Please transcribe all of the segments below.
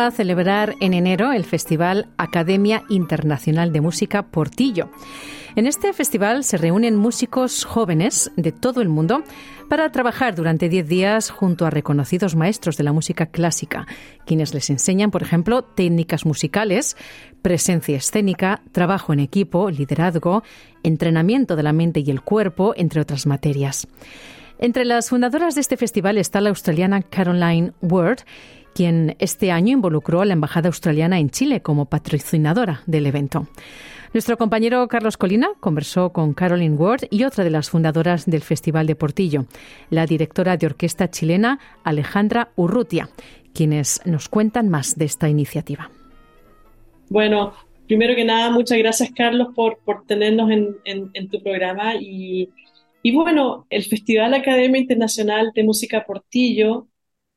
Va a celebrar en enero el Festival Academia Internacional de Música Portillo. En este festival se reúnen músicos jóvenes de todo el mundo para trabajar durante 10 días junto a reconocidos maestros de la música clásica, quienes les enseñan, por ejemplo, técnicas musicales, presencia escénica, trabajo en equipo, liderazgo, entrenamiento de la mente y el cuerpo, entre otras materias. Entre las fundadoras de este festival está la australiana Caroline Ward, quien este año involucró a la Embajada Australiana en Chile como patrocinadora del evento. Nuestro compañero Carlos Colina conversó con Caroline Ward y otra de las fundadoras del Festival de Portillo, la directora de orquesta chilena Alejandra Urrutia, quienes nos cuentan más de esta iniciativa. Bueno, primero que nada, muchas gracias Carlos por, por tenernos en, tu programa y, y bueno, el Festival Academia Internacional de Música Portillo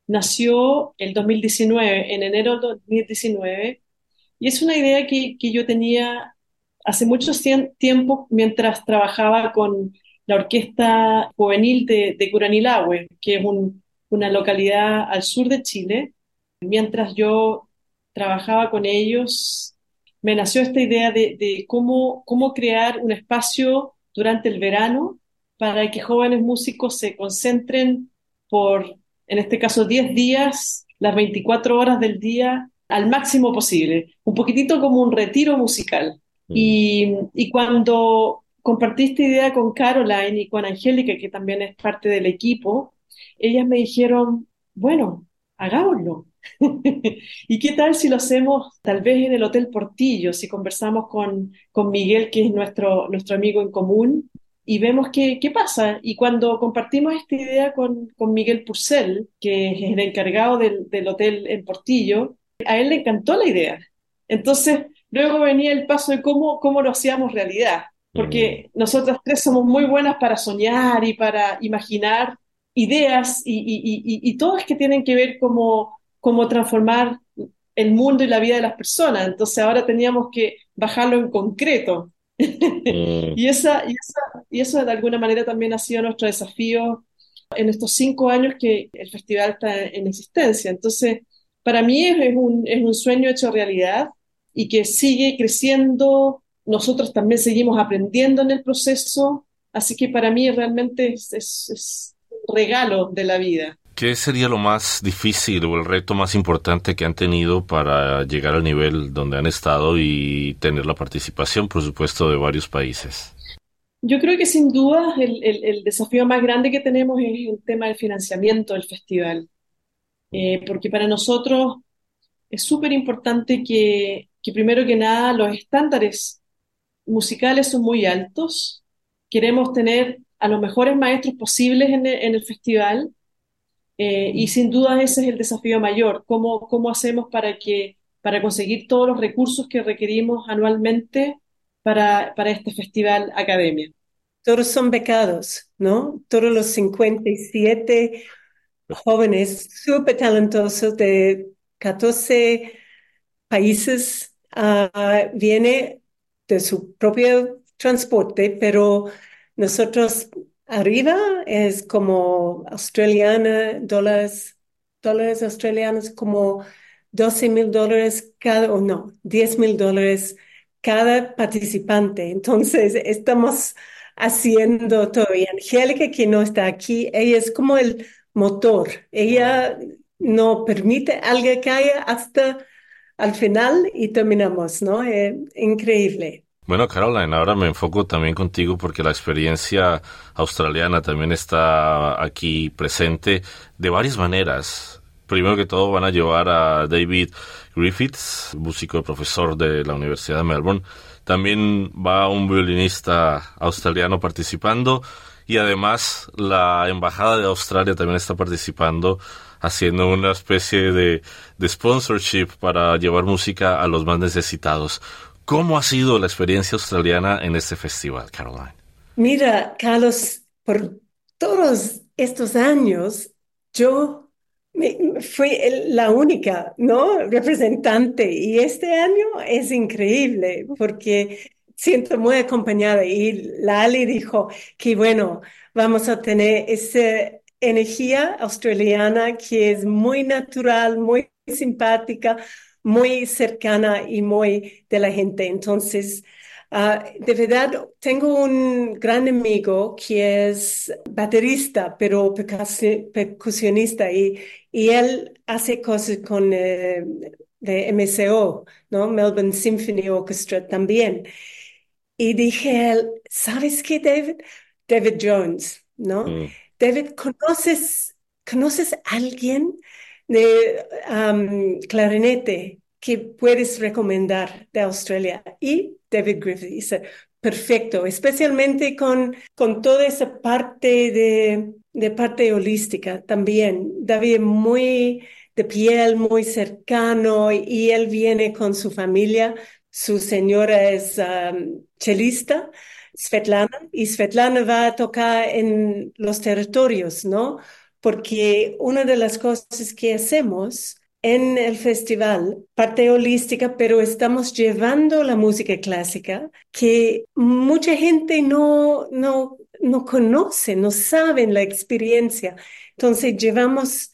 nació el 2019, en enero de 2019, y es una idea que, que yo tenía hace mucho tiempo mientras trabajaba con la Orquesta Juvenil de, de Curanilahue, que es una localidad al sur de Chile. Mientras yo trabajaba con ellos, me nació esta idea de, cómo, cómo crear un espacio durante el verano para que jóvenes músicos se concentren por, en este caso, 10 días, las 24 horas del día, al máximo posible. Un poquitito como un retiro musical. Mm. Y, cuando compartí esta idea con Caroline y con Angélica, que también es parte del equipo, ellas me dijeron, bueno, hagámoslo. ¿Y qué tal si lo hacemos tal vez en el Hotel Portillo, si conversamos con, con Miguel, que es nuestro, nuestro amigo en común, y vemos qué, qué pasa? Y cuando compartimos esta idea con, con Miguel Purcell, que es el encargado del, del hotel en Portillo, a él le encantó la idea. Entonces, Luego venía el paso de cómo, cómo lo hacíamos realidad, porque mm. nosotras tres somos muy buenas para soñar y para imaginar ideas y, y, y, todas que tienen que ver cómo, cómo transformar el mundo y la vida de las personas. Entonces ahora teníamos que bajarlo en concreto. Mm. y, esa, y, esa, y eso de alguna manera también ha sido nuestro desafío en estos cinco años que el festival está en existencia. Entonces, para mí es, un, es un sueño hecho realidad y que sigue creciendo. Nosotros también seguimos aprendiendo en el proceso, así que para mí realmente es, un regalo de la vida. ¿Qué sería lo más difícil o el reto más importante que han tenido para llegar al nivel donde han estado y tener la participación, por supuesto, de varios países? Yo creo que sin duda el, el, desafío más grande que tenemos es el tema del financiamiento del festival, eh, porque para nosotros es súper importante que que primero que nada los estándares musicales son muy altos. Queremos tener a los mejores maestros posibles en el, festival eh, y sin duda ese es el desafío mayor. ¿Cómo, cómo hacemos para, que, para conseguir todos los recursos que requerimos anualmente para, para este festival Academia? Todos son becados, ¿no? Todos los 57 jóvenes súper talentosos de 14 países Ah, viene de su propio transporte, pero nosotros arriba es como australiana, dólares, dólares australianos como 12 mil dólares cada, o no, 10 mil dólares cada participante. Entonces, estamos haciendo todo. Y Angélica, que no está aquí, ella es como el motor. Ella no permite algo que haya hasta al final y terminamos, ¿no? Eh, increíble. Bueno, Caroline, ahora me enfoco también contigo porque la experiencia australiana también está aquí presente de varias maneras. Primero que todo van a llevar a David Griffiths, músico y profesor de la Universidad de Melbourne. También va un violinista australiano participando y además la Embajada de Australia también está participando haciendo una especie de, sponsorship para llevar música a los más necesitados. ¿Cómo ha sido la experiencia australiana en este festival, Caroline? Mira, Carlos, por todos estos años, yo fui la única, ¿no? Representante. Y este año es increíble porque siento muy acompañada. Y Lali dijo que, bueno, vamos a tener esa energía australiana que es muy natural, muy simpática, muy cercana y muy de la gente. Entonces, Ah, de verdad, tengo un gran amigo que es baterista, pero percusionista, y, y él hace cosas con eh, de MCO, ¿no? Melbourne Symphony Orchestra también. Y dije, ¿sabes qué, David? David Jones, ¿no? Mm. David, ¿conoces, ¿conoces a alguien de clarinete que puedes recomendar de Australia? Y David Griffith dice, perfecto, especialmente con, con toda esa parte de, de parte holística también. David muy de piel, muy cercano y, él viene con su familia. Su señora es um, chelista, Svetlana, y Svetlana va a tocar en los territorios, ¿no? Porque una de las cosas que hacemos en el festival, parte holística, pero estamos llevando la música clásica que mucha gente no, no, no conoce, no saben la experiencia. Entonces llevamos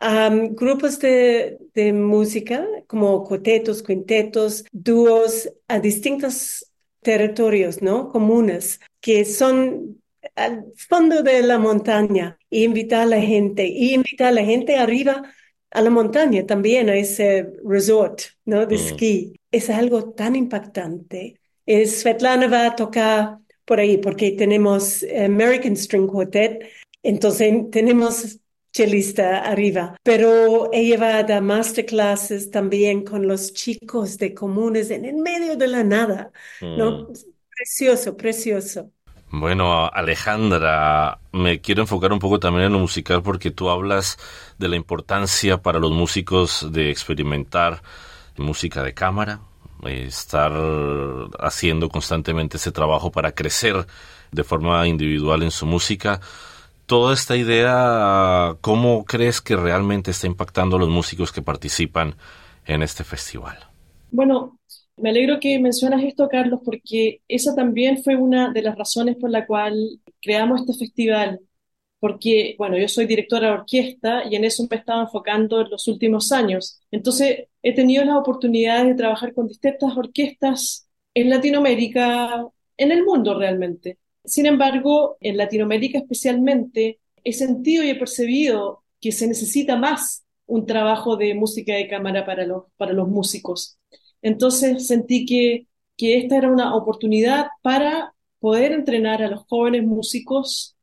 a grupos de, de, música como cuartetos, quintetos, dúos a distintos territorios, ¿no? Comunes, que son al fondo de la montaña e invitar a la gente y invitar a la gente arriba a la montaña también, a ese resort ¿no? de esquí. Es algo tan impactante. Es, Svetlana va a tocar por ahí porque tenemos American String Quartet, entonces tenemos chelista arriba, pero ella va a dar masterclasses también con los chicos de comunes en el medio de la nada, ¿no? Mm. Precioso, precioso. Bueno, Alejandra, me quiero enfocar un poco también en lo musical porque tú hablas de la importancia para los músicos de experimentar música de cámara, estar haciendo constantemente ese trabajo para crecer de forma individual en su música. Toda esta idea, ¿cómo crees que realmente está impactando a los músicos que participan en este festival? Bueno, me alegro que mencionas esto, Carlos, porque esa también fue una de las razones por la cual creamos este festival. Porque, bueno, yo soy directora de orquesta y en eso me estaba enfocando en los últimos años. Entonces, he tenido la oportunidad de trabajar con distintas orquestas en Latinoamérica, en el mundo realmente. Sin embargo, en Latinoamérica especialmente, he sentido y he percibido que se necesita más un trabajo de música de cámara para los músicos. Entonces sentí que, que esta era una oportunidad para poder entrenar a los jóvenes músicos.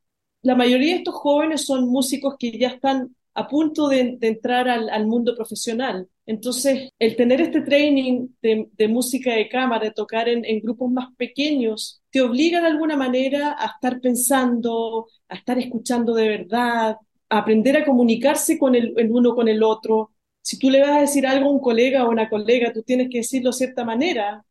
La mayoría de estos jóvenes son músicos que ya están a punto de, entrar al, mundo profesional. Entonces, el tener este training de, música de cámara, de tocar en, grupos más pequeños, te obliga de alguna manera a estar pensando, a estar escuchando de verdad, a aprender a comunicarse con el uno con el otro, si tú le vas a decir algo a un colega o una colega, tú tienes que decirlo de cierta manera,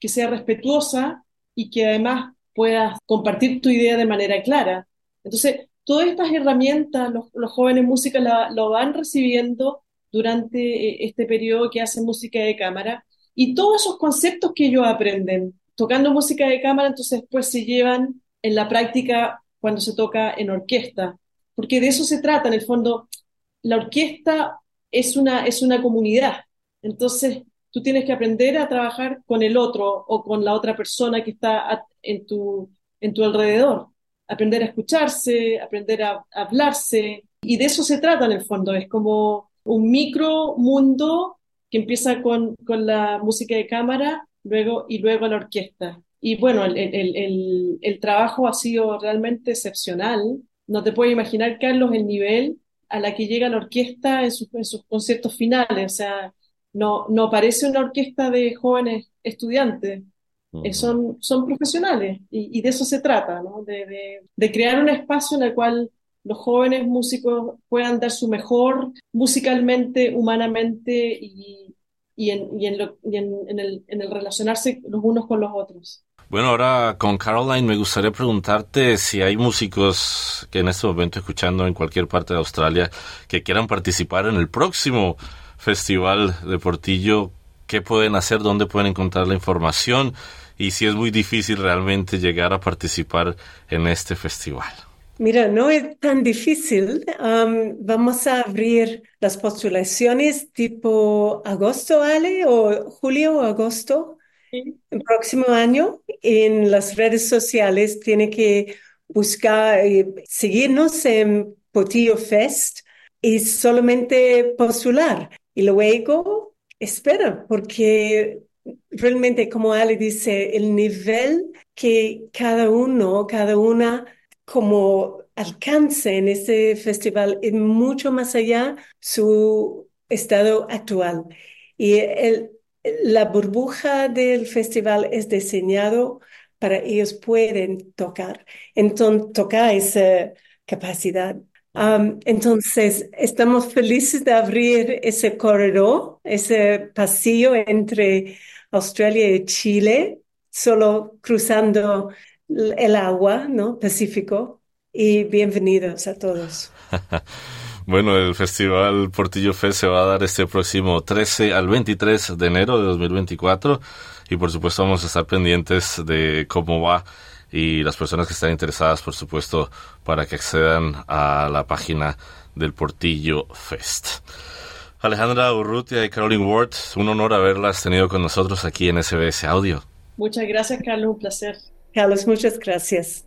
que sea respetuosa y que además puedas compartir tu idea de manera clara. Entonces, todas estas herramientas los, jóvenes músicos lo van recibiendo durante eh, este periodo que hacen música de cámara y todos esos conceptos que ellos aprenden tocando música de cámara, entonces después se llevan en la práctica cuando se toca en orquesta, porque de eso se trata en el fondo. La orquesta es una, es una comunidad. Entonces, tú tienes que aprender a trabajar con el otro o con la otra persona que está en tu, en tu alrededor. Aprender a escucharse, aprender a, hablarse. Y de eso se trata en el fondo. Es como un micro mundo que empieza con, con la música de cámara luego, y luego la orquesta. Y bueno, el, el, el, trabajo ha sido realmente excepcional. No te puedes imaginar, Carlos, el nivel a la que llega la orquesta en, sus conciertos finales. O sea, no, no parece una orquesta de jóvenes estudiantes, eh, son, son profesionales y, de eso se trata, ¿no? de, de, crear un espacio en el cual los jóvenes músicos puedan dar su mejor musicalmente, humanamente y, y, en, y, en, lo, y en, el, en, el, relacionarse los unos con los otros. Bueno, ahora con Caroline me gustaría preguntarte si hay músicos que en este momento escuchando en cualquier parte de Australia que quieran participar en el próximo Festival de Portillo, ¿qué pueden hacer? ¿Dónde pueden encontrar la información? Y si es muy difícil realmente llegar a participar en este festival. Mira, no es tan difícil. vamos a abrir las postulaciones tipo agosto, Ale, o julio o agosto. El próximo año en las redes sociales tiene que buscar, eh, seguirnos en Potillo Fest y solamente postular. Y luego espera, porque realmente, como Ale dice, el nivel que cada uno, cada una, como alcance en este festival es mucho más allá su estado actual. Y el, la burbuja del festival es diseñado para ellos pueden tocar, entonces tocar esa capacidad. entonces, estamos felices de abrir ese corredor, ese pasillo entre Australia y Chile, solo cruzando el agua, ¿no? Pacífico. Y bienvenidos a todos. Bueno, el Festival Portillo Fest se va a dar este próximo 13 al 23 de enero de 2024 y por supuesto vamos a estar pendientes de cómo va y las personas que están interesadas, por supuesto, para que accedan a la página del Portillo Fest. Alejandra Urrutia y Caroline Ward, un honor haberlas tenido con nosotros aquí en SBS Audio. Muchas gracias, Carlos, un placer. Carlos, muchas gracias.